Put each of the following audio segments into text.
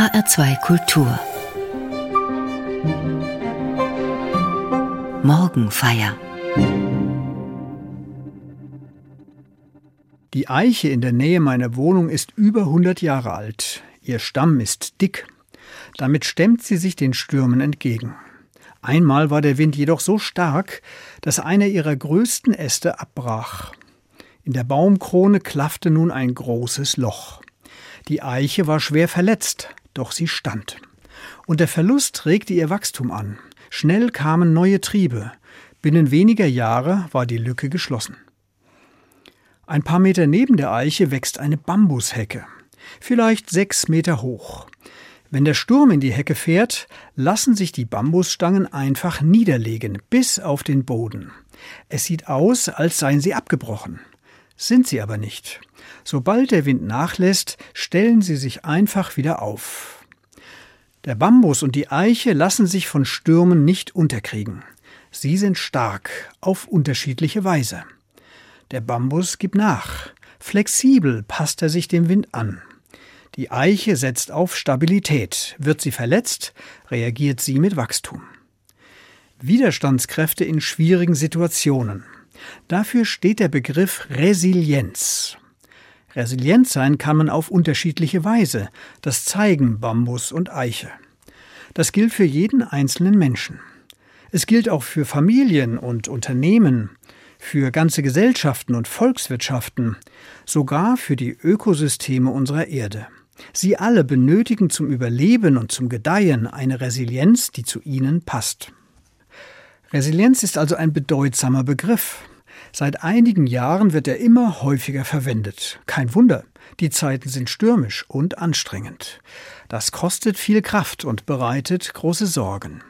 HR2 Kultur Morgenfeier Die Eiche in der Nähe meiner Wohnung ist über 100 Jahre alt. Ihr Stamm ist dick. Damit stemmt sie sich den Stürmen entgegen. Einmal war der Wind jedoch so stark, dass einer ihrer größten Äste abbrach. In der Baumkrone klaffte nun ein großes Loch. Die Eiche war schwer verletzt, doch sie stand. Und der Verlust regte ihr Wachstum an. Schnell kamen neue Triebe. Binnen weniger Jahre war die Lücke geschlossen. Ein paar Meter neben der Eiche wächst eine Bambushecke, vielleicht sechs Meter hoch. Wenn der Sturm in die Hecke fährt, lassen sich die Bambusstangen einfach niederlegen, bis auf den Boden. Es sieht aus, als seien sie abgebrochen. Sind sie aber nicht. Sobald der Wind nachlässt, stellen sie sich einfach wieder auf. Der Bambus und die Eiche lassen sich von Stürmen nicht unterkriegen. Sie sind stark, auf unterschiedliche Weise. Der Bambus gibt nach. Flexibel passt er sich dem Wind an. Die Eiche setzt auf Stabilität. Wird sie verletzt, reagiert sie mit Wachstum. Widerstandskräfte in schwierigen Situationen. Dafür steht der Begriff Resilienz. Resilient sein kann man auf unterschiedliche Weise. Das zeigen Bambus und Eiche. Das gilt für jeden einzelnen Menschen. Es gilt auch für Familien und Unternehmen, für ganze Gesellschaften und Volkswirtschaften, sogar für die Ökosysteme unserer Erde. Sie alle benötigen zum Überleben und zum Gedeihen eine Resilienz, die zu ihnen passt. Resilienz ist also ein bedeutsamer Begriff. Seit einigen Jahren wird er immer häufiger verwendet. Kein Wunder, die Zeiten sind stürmisch und anstrengend. Das kostet viel Kraft und bereitet große Sorgen.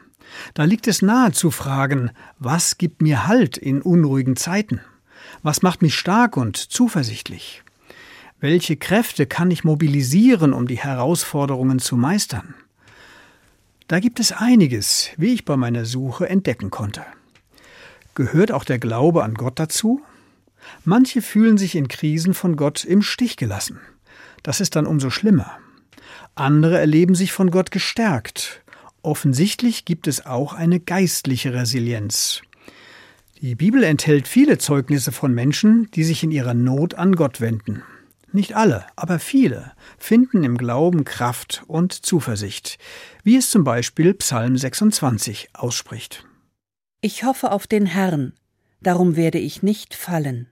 Da liegt es nahe zu fragen, was gibt mir Halt in unruhigen Zeiten? Was macht mich stark und zuversichtlich? Welche Kräfte kann ich mobilisieren, um die Herausforderungen zu meistern? Da gibt es einiges, wie ich bei meiner Suche entdecken konnte. Gehört auch der Glaube an Gott dazu? Manche fühlen sich in Krisen von Gott im Stich gelassen. Das ist dann umso schlimmer. Andere erleben sich von Gott gestärkt. Offensichtlich gibt es auch eine geistliche Resilienz. Die Bibel enthält viele Zeugnisse von Menschen, die sich in ihrer Not an Gott wenden. Nicht alle, aber viele finden im Glauben Kraft und Zuversicht, wie es zum Beispiel Psalm 26 ausspricht. Ich hoffe auf den Herrn, darum werde ich nicht fallen.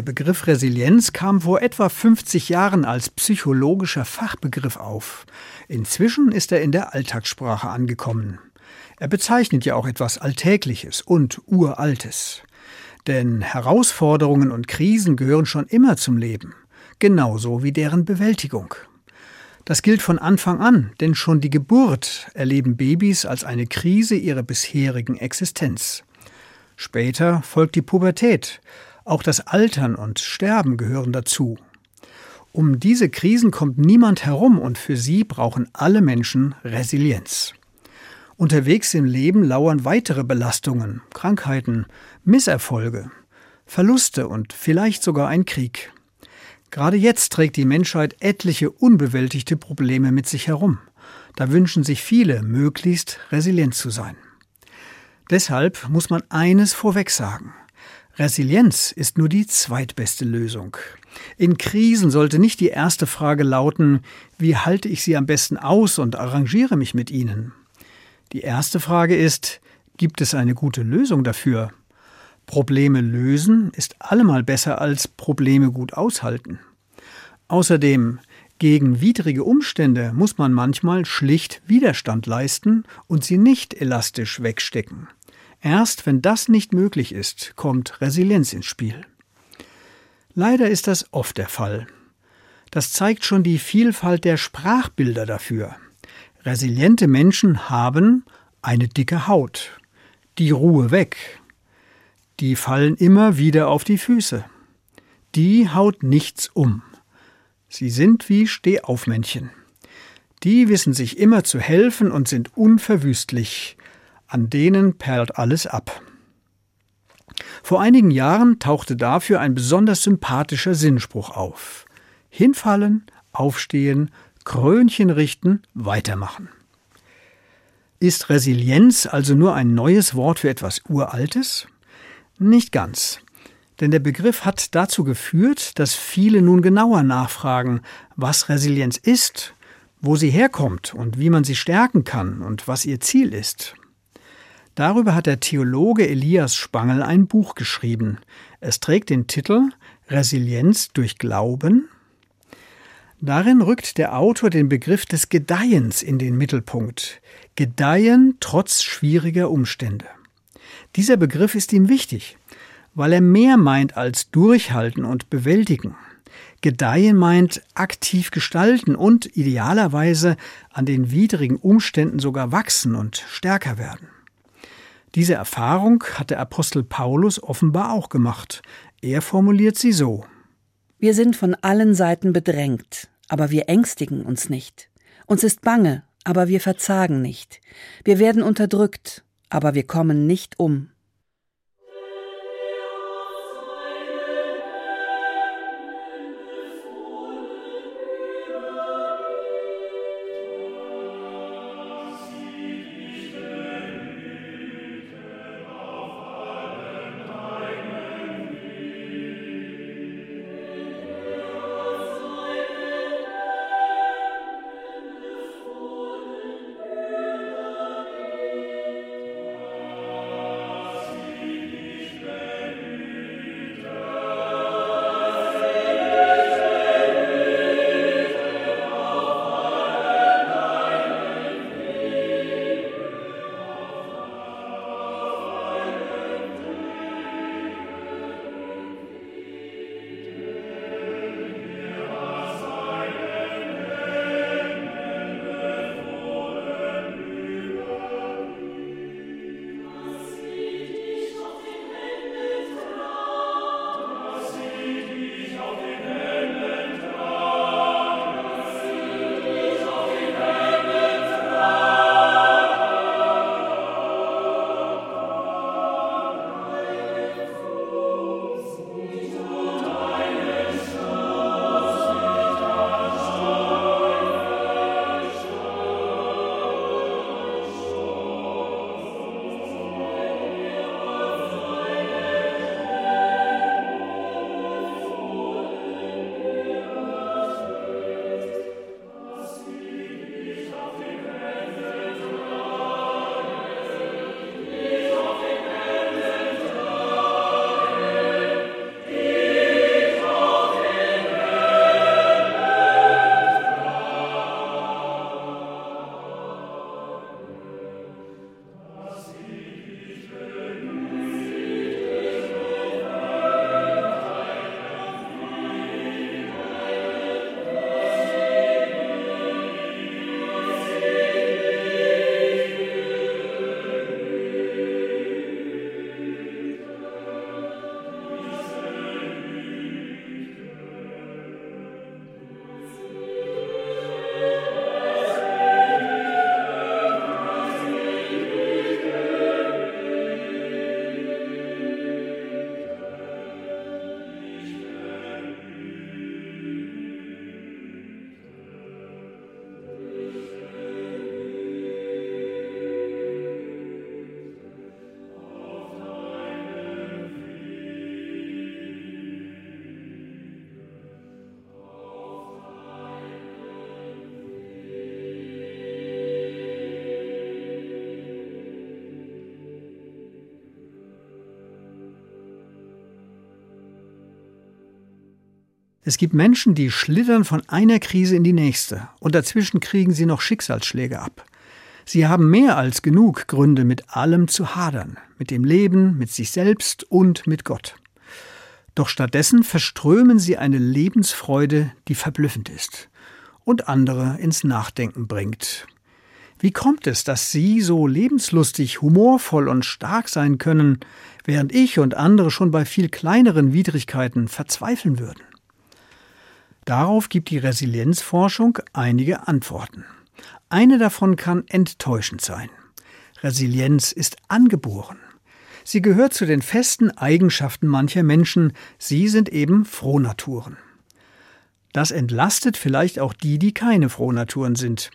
Der Begriff Resilienz kam vor etwa 50 Jahren als psychologischer Fachbegriff auf. Inzwischen ist er in der Alltagssprache angekommen. Er bezeichnet ja auch etwas Alltägliches und Uraltes. Denn Herausforderungen und Krisen gehören schon immer zum Leben, genauso wie deren Bewältigung. Das gilt von Anfang an, denn schon die Geburt erleben Babys als eine Krise ihrer bisherigen Existenz. Später folgt die Pubertät, auch das Altern und Sterben gehören dazu. Um diese Krisen kommt niemand herum und für sie brauchen alle Menschen Resilienz. Unterwegs im Leben lauern weitere Belastungen, Krankheiten, Misserfolge, Verluste und vielleicht sogar ein Krieg. Gerade jetzt trägt die Menschheit etliche unbewältigte Probleme mit sich herum. Da wünschen sich viele, möglichst resilient zu sein. Deshalb muss man eines vorweg sagen. Resilienz ist nur die zweitbeste Lösung. In Krisen sollte nicht die erste Frage lauten, wie halte ich sie am besten aus und arrangiere mich mit ihnen. Die erste Frage ist, gibt es eine gute Lösung dafür? Probleme lösen ist allemal besser als Probleme gut aushalten. Außerdem, gegen widrige Umstände muss man manchmal schlicht Widerstand leisten und sie nicht elastisch wegstecken. Erst wenn das nicht möglich ist, kommt Resilienz ins Spiel. Leider ist das oft der Fall. Das zeigt schon die Vielfalt der Sprachbilder dafür. Resiliente Menschen haben eine dicke Haut, die Ruhe weg, die fallen immer wieder auf die Füße. Die haut nichts um. Sie sind wie Stehaufmännchen. Die wissen sich immer zu helfen und sind unverwüstlich. An denen perlt alles ab. Vor einigen Jahren tauchte dafür ein besonders sympathischer Sinnspruch auf. Hinfallen, aufstehen, Krönchen richten, weitermachen. Ist Resilienz also nur ein neues Wort für etwas Uraltes? Nicht ganz. Denn der Begriff hat dazu geführt, dass viele nun genauer nachfragen, was Resilienz ist, wo sie herkommt und wie man sie stärken kann und was ihr Ziel ist. Darüber hat der Theologe Elias Spangel ein Buch geschrieben. Es trägt den Titel Resilienz durch Glauben. Darin rückt der Autor den Begriff des Gedeihens in den Mittelpunkt. Gedeihen trotz schwieriger Umstände. Dieser Begriff ist ihm wichtig, weil er mehr meint als durchhalten und bewältigen. Gedeihen meint aktiv gestalten und idealerweise an den widrigen Umständen sogar wachsen und stärker werden. Diese Erfahrung hat der Apostel Paulus offenbar auch gemacht. Er formuliert sie so Wir sind von allen Seiten bedrängt, aber wir ängstigen uns nicht. Uns ist bange, aber wir verzagen nicht. Wir werden unterdrückt, aber wir kommen nicht um. Es gibt Menschen, die schlittern von einer Krise in die nächste und dazwischen kriegen sie noch Schicksalsschläge ab. Sie haben mehr als genug Gründe, mit allem zu hadern, mit dem Leben, mit sich selbst und mit Gott. Doch stattdessen verströmen sie eine Lebensfreude, die verblüffend ist und andere ins Nachdenken bringt. Wie kommt es, dass Sie so lebenslustig, humorvoll und stark sein können, während ich und andere schon bei viel kleineren Widrigkeiten verzweifeln würden? Darauf gibt die Resilienzforschung einige Antworten. Eine davon kann enttäuschend sein. Resilienz ist angeboren. Sie gehört zu den festen Eigenschaften mancher Menschen, sie sind eben Frohnaturen. Das entlastet vielleicht auch die, die keine Frohnaturen sind.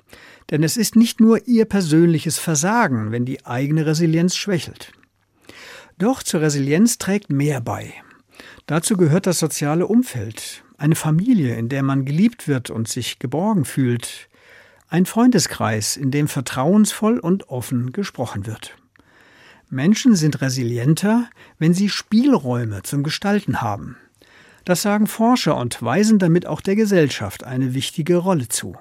Denn es ist nicht nur ihr persönliches Versagen, wenn die eigene Resilienz schwächelt. Doch zur Resilienz trägt mehr bei. Dazu gehört das soziale Umfeld, eine Familie, in der man geliebt wird und sich geborgen fühlt, ein Freundeskreis, in dem vertrauensvoll und offen gesprochen wird. Menschen sind resilienter, wenn sie Spielräume zum Gestalten haben. Das sagen Forscher und weisen damit auch der Gesellschaft eine wichtige Rolle zu.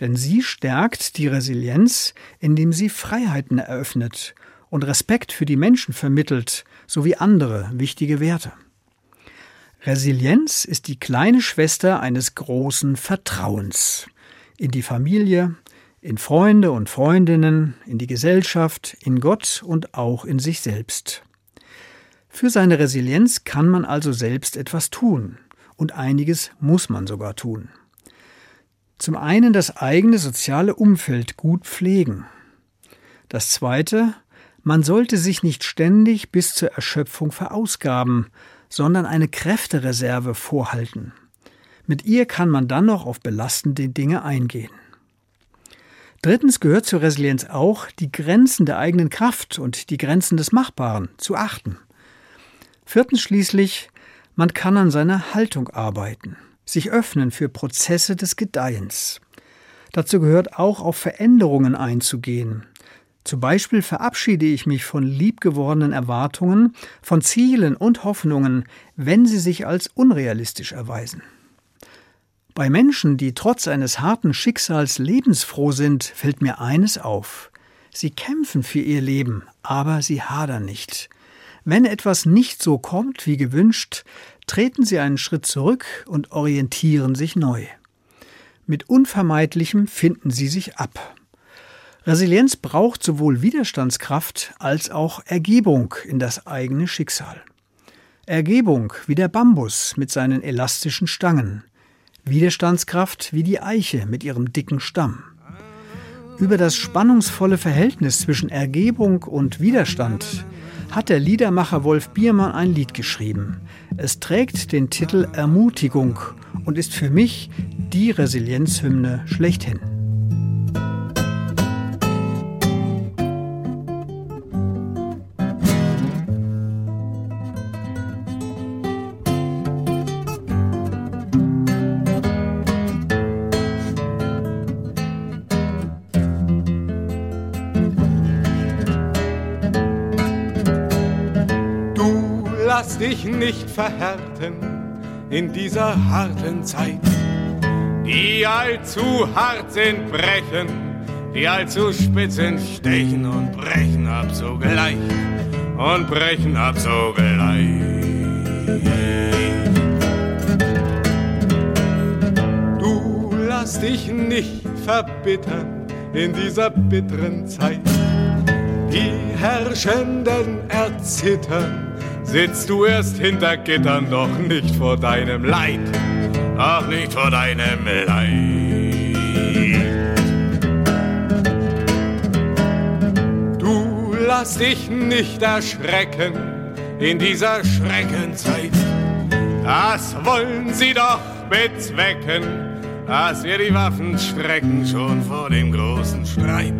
Denn sie stärkt die Resilienz, indem sie Freiheiten eröffnet und Respekt für die Menschen vermittelt, sowie andere wichtige Werte. Resilienz ist die kleine Schwester eines großen Vertrauens in die Familie, in Freunde und Freundinnen, in die Gesellschaft, in Gott und auch in sich selbst. Für seine Resilienz kann man also selbst etwas tun, und einiges muss man sogar tun. Zum einen das eigene soziale Umfeld gut pflegen. Das zweite, man sollte sich nicht ständig bis zur Erschöpfung verausgaben, sondern eine Kräftereserve vorhalten. Mit ihr kann man dann noch auf belastende Dinge eingehen. Drittens gehört zur Resilienz auch, die Grenzen der eigenen Kraft und die Grenzen des Machbaren zu achten. Viertens schließlich, man kann an seiner Haltung arbeiten, sich öffnen für Prozesse des Gedeihens. Dazu gehört auch auf Veränderungen einzugehen. Zum Beispiel verabschiede ich mich von liebgewordenen Erwartungen, von Zielen und Hoffnungen, wenn sie sich als unrealistisch erweisen. Bei Menschen, die trotz eines harten Schicksals lebensfroh sind, fällt mir eines auf. Sie kämpfen für ihr Leben, aber sie hadern nicht. Wenn etwas nicht so kommt wie gewünscht, treten sie einen Schritt zurück und orientieren sich neu. Mit Unvermeidlichem finden sie sich ab. Resilienz braucht sowohl Widerstandskraft als auch Ergebung in das eigene Schicksal. Ergebung wie der Bambus mit seinen elastischen Stangen. Widerstandskraft wie die Eiche mit ihrem dicken Stamm. Über das spannungsvolle Verhältnis zwischen Ergebung und Widerstand hat der Liedermacher Wolf Biermann ein Lied geschrieben. Es trägt den Titel Ermutigung und ist für mich die Resilienzhymne schlechthin. Nicht verhärten in dieser harten Zeit. Die allzu hart sind, brechen, die allzu spitz sind, stechen und brechen ab sogleich und brechen ab sogleich. Du lass dich nicht verbittern in dieser bitteren Zeit. Die Herrschenden erzittern sitzt du erst hinter Gittern, doch nicht vor deinem Leid, auch nicht vor deinem Leid. Du lass dich nicht erschrecken in dieser Schreckenzeit, das wollen sie doch bezwecken, dass wir die Waffen strecken, schon vor dem großen Streit,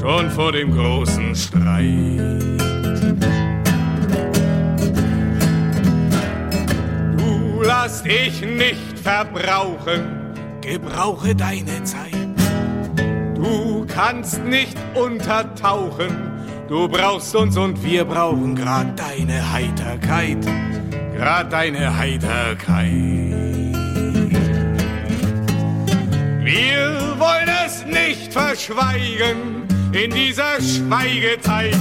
schon vor dem großen Streit. lass dich nicht verbrauchen, gebrauche deine Zeit. Du kannst nicht untertauchen, du brauchst uns und wir brauchen grad deine Heiterkeit, grad deine Heiterkeit. Wir wollen es nicht verschweigen in dieser Schweigezeit.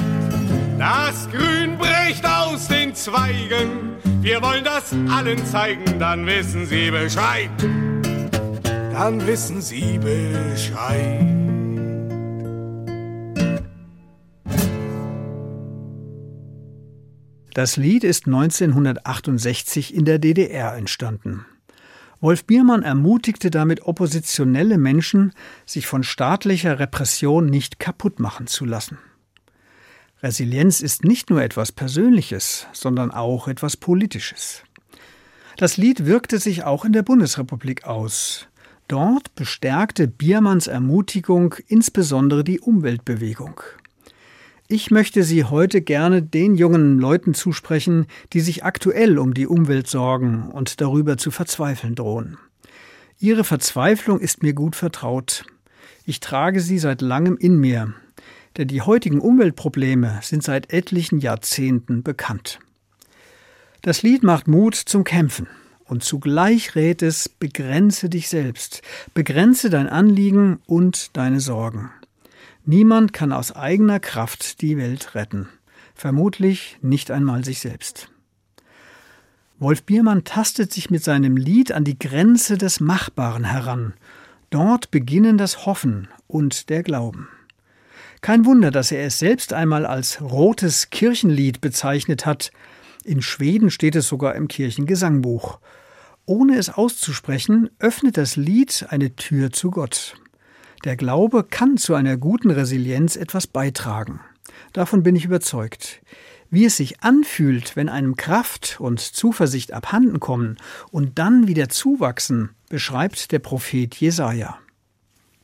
Das Grün bricht aus den Zweigen. Wir wollen das allen zeigen, dann wissen sie Bescheid. Dann wissen sie Bescheid. Das Lied ist 1968 in der DDR entstanden. Wolf Biermann ermutigte damit oppositionelle Menschen, sich von staatlicher Repression nicht kaputt machen zu lassen. Resilienz ist nicht nur etwas Persönliches, sondern auch etwas Politisches. Das Lied wirkte sich auch in der Bundesrepublik aus. Dort bestärkte Biermanns Ermutigung insbesondere die Umweltbewegung. Ich möchte sie heute gerne den jungen Leuten zusprechen, die sich aktuell um die Umwelt sorgen und darüber zu verzweifeln drohen. Ihre Verzweiflung ist mir gut vertraut. Ich trage sie seit langem in mir, denn die heutigen Umweltprobleme sind seit etlichen Jahrzehnten bekannt. Das Lied macht Mut zum Kämpfen und zugleich rät es, begrenze dich selbst, begrenze dein Anliegen und deine Sorgen. Niemand kann aus eigener Kraft die Welt retten, vermutlich nicht einmal sich selbst. Wolf Biermann tastet sich mit seinem Lied an die Grenze des Machbaren heran. Dort beginnen das Hoffen und der Glauben. Kein Wunder, dass er es selbst einmal als rotes Kirchenlied bezeichnet hat. In Schweden steht es sogar im Kirchengesangbuch. Ohne es auszusprechen, öffnet das Lied eine Tür zu Gott. Der Glaube kann zu einer guten Resilienz etwas beitragen. Davon bin ich überzeugt. Wie es sich anfühlt, wenn einem Kraft und Zuversicht abhanden kommen und dann wieder zuwachsen, beschreibt der Prophet Jesaja.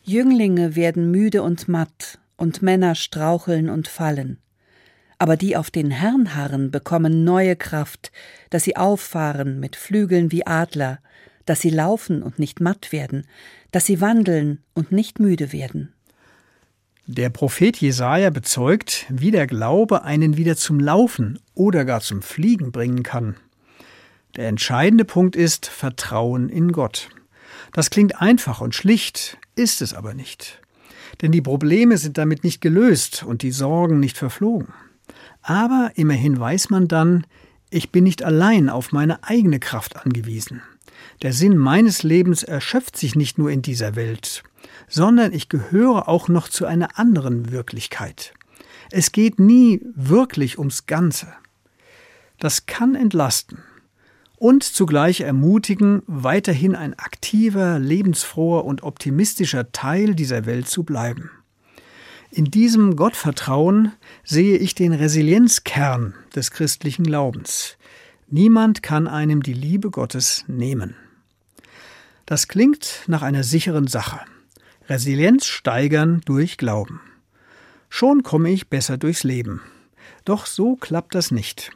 Jünglinge werden müde und matt, und Männer straucheln und fallen. Aber die auf den Herrn harren, bekommen neue Kraft, dass sie auffahren mit Flügeln wie Adler, dass sie laufen und nicht matt werden, dass sie wandeln und nicht müde werden. Der Prophet Jesaja bezeugt, wie der Glaube einen wieder zum Laufen oder gar zum Fliegen bringen kann. Der entscheidende Punkt ist Vertrauen in Gott. Das klingt einfach und schlicht, ist es aber nicht. Denn die Probleme sind damit nicht gelöst und die Sorgen nicht verflogen. Aber immerhin weiß man dann, ich bin nicht allein auf meine eigene Kraft angewiesen. Der Sinn meines Lebens erschöpft sich nicht nur in dieser Welt, sondern ich gehöre auch noch zu einer anderen Wirklichkeit. Es geht nie wirklich ums Ganze. Das kann entlasten und zugleich ermutigen, weiterhin ein aktiver, lebensfroher und optimistischer Teil dieser Welt zu bleiben. In diesem Gottvertrauen sehe ich den Resilienzkern des christlichen Glaubens. Niemand kann einem die Liebe Gottes nehmen. Das klingt nach einer sicheren Sache. Resilienz steigern durch Glauben. Schon komme ich besser durchs Leben. Doch so klappt das nicht.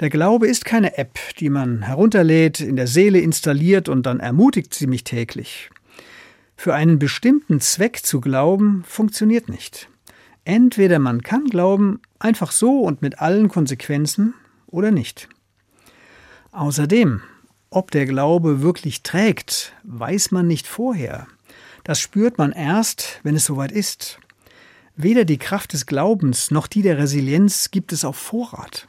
Der Glaube ist keine App, die man herunterlädt, in der Seele installiert und dann ermutigt sie mich täglich. Für einen bestimmten Zweck zu glauben, funktioniert nicht. Entweder man kann glauben, einfach so und mit allen Konsequenzen, oder nicht. Außerdem, ob der Glaube wirklich trägt, weiß man nicht vorher. Das spürt man erst, wenn es soweit ist. Weder die Kraft des Glaubens noch die der Resilienz gibt es auf Vorrat,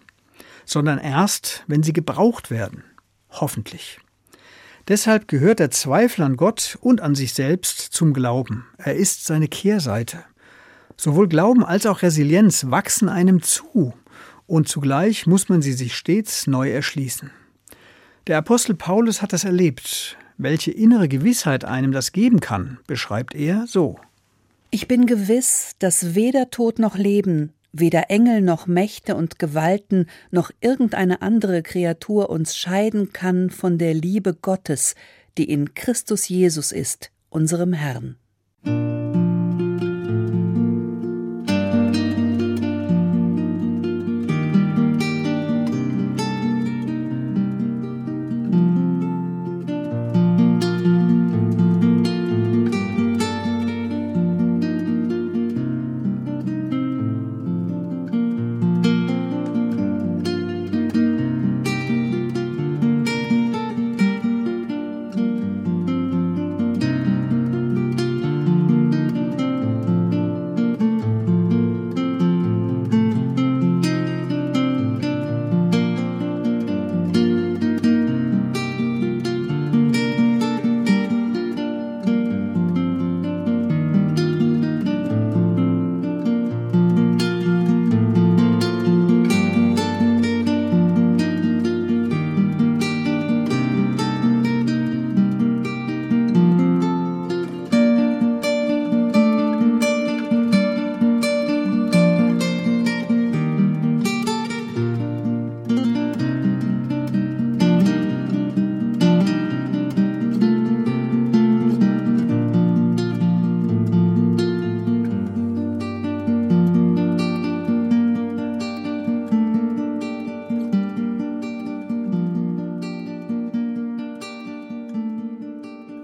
sondern erst, wenn sie gebraucht werden. Hoffentlich. Deshalb gehört der Zweifel an Gott und an sich selbst zum Glauben. Er ist seine Kehrseite. Sowohl Glauben als auch Resilienz wachsen einem zu, und zugleich muss man sie sich stets neu erschließen. Der Apostel Paulus hat das erlebt. Welche innere Gewissheit einem das geben kann, beschreibt er so. Ich bin gewiss, dass weder Tod noch Leben, weder Engel noch Mächte und Gewalten noch irgendeine andere Kreatur uns scheiden kann von der Liebe Gottes, die in Christus Jesus ist, unserem Herrn.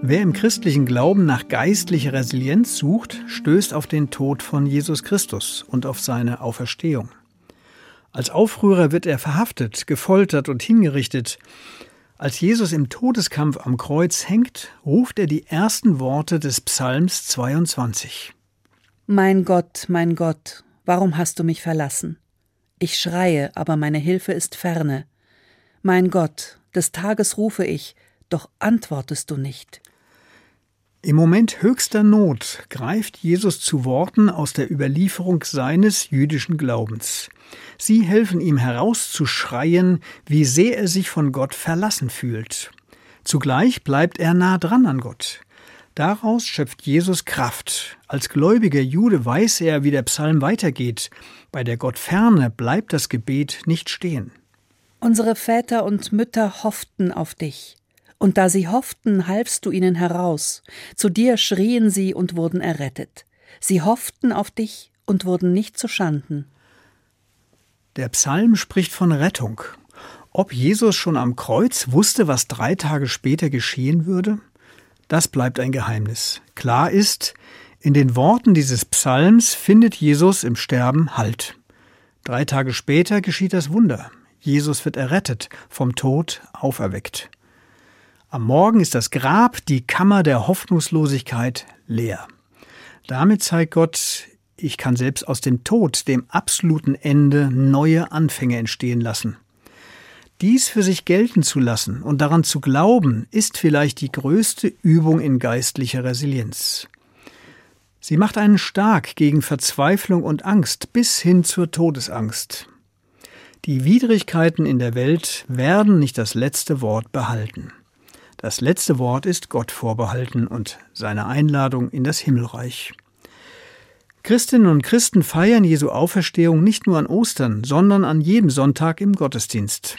Wer im christlichen Glauben nach geistlicher Resilienz sucht, stößt auf den Tod von Jesus Christus und auf seine Auferstehung. Als Aufrührer wird er verhaftet, gefoltert und hingerichtet. Als Jesus im Todeskampf am Kreuz hängt, ruft er die ersten Worte des Psalms 22. Mein Gott, mein Gott, warum hast du mich verlassen? Ich schreie, aber meine Hilfe ist ferne. Mein Gott, des Tages rufe ich, doch antwortest du nicht. Im Moment höchster Not greift Jesus zu Worten aus der Überlieferung seines jüdischen Glaubens. Sie helfen ihm herauszuschreien, wie sehr er sich von Gott verlassen fühlt. Zugleich bleibt er nah dran an Gott. Daraus schöpft Jesus Kraft. Als gläubiger Jude weiß er, wie der Psalm weitergeht. Bei der Gottferne bleibt das Gebet nicht stehen. Unsere Väter und Mütter hofften auf dich. Und da sie hofften, halfst du ihnen heraus. Zu dir schrien sie und wurden errettet. Sie hofften auf dich und wurden nicht zu Schanden. Der Psalm spricht von Rettung. Ob Jesus schon am Kreuz wusste, was drei Tage später geschehen würde, das bleibt ein Geheimnis. Klar ist, in den Worten dieses Psalms findet Jesus im Sterben Halt. Drei Tage später geschieht das Wunder. Jesus wird errettet, vom Tod auferweckt. Am Morgen ist das Grab, die Kammer der Hoffnungslosigkeit, leer. Damit zeigt Gott, ich kann selbst aus dem Tod, dem absoluten Ende, neue Anfänge entstehen lassen. Dies für sich gelten zu lassen und daran zu glauben, ist vielleicht die größte Übung in geistlicher Resilienz. Sie macht einen stark gegen Verzweiflung und Angst bis hin zur Todesangst. Die Widrigkeiten in der Welt werden nicht das letzte Wort behalten. Das letzte Wort ist Gott vorbehalten und seine Einladung in das Himmelreich. Christinnen und Christen feiern Jesu Auferstehung nicht nur an Ostern, sondern an jedem Sonntag im Gottesdienst.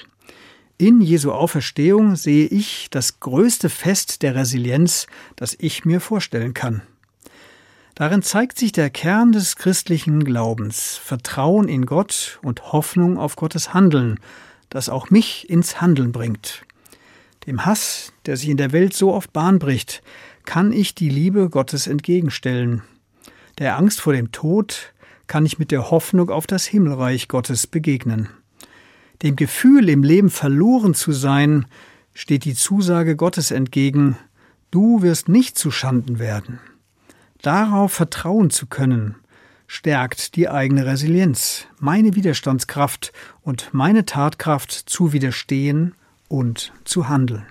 In Jesu Auferstehung sehe ich das größte Fest der Resilienz, das ich mir vorstellen kann. Darin zeigt sich der Kern des christlichen Glaubens, Vertrauen in Gott und Hoffnung auf Gottes Handeln, das auch mich ins Handeln bringt. Dem Hass, der sich in der Welt so oft Bahn bricht, kann ich die Liebe Gottes entgegenstellen. Der Angst vor dem Tod kann ich mit der Hoffnung auf das Himmelreich Gottes begegnen. Dem Gefühl, im Leben verloren zu sein, steht die Zusage Gottes entgegen, du wirst nicht zu Schanden werden. Darauf vertrauen zu können, stärkt die eigene Resilienz, meine Widerstandskraft und meine Tatkraft zu widerstehen und zu handeln.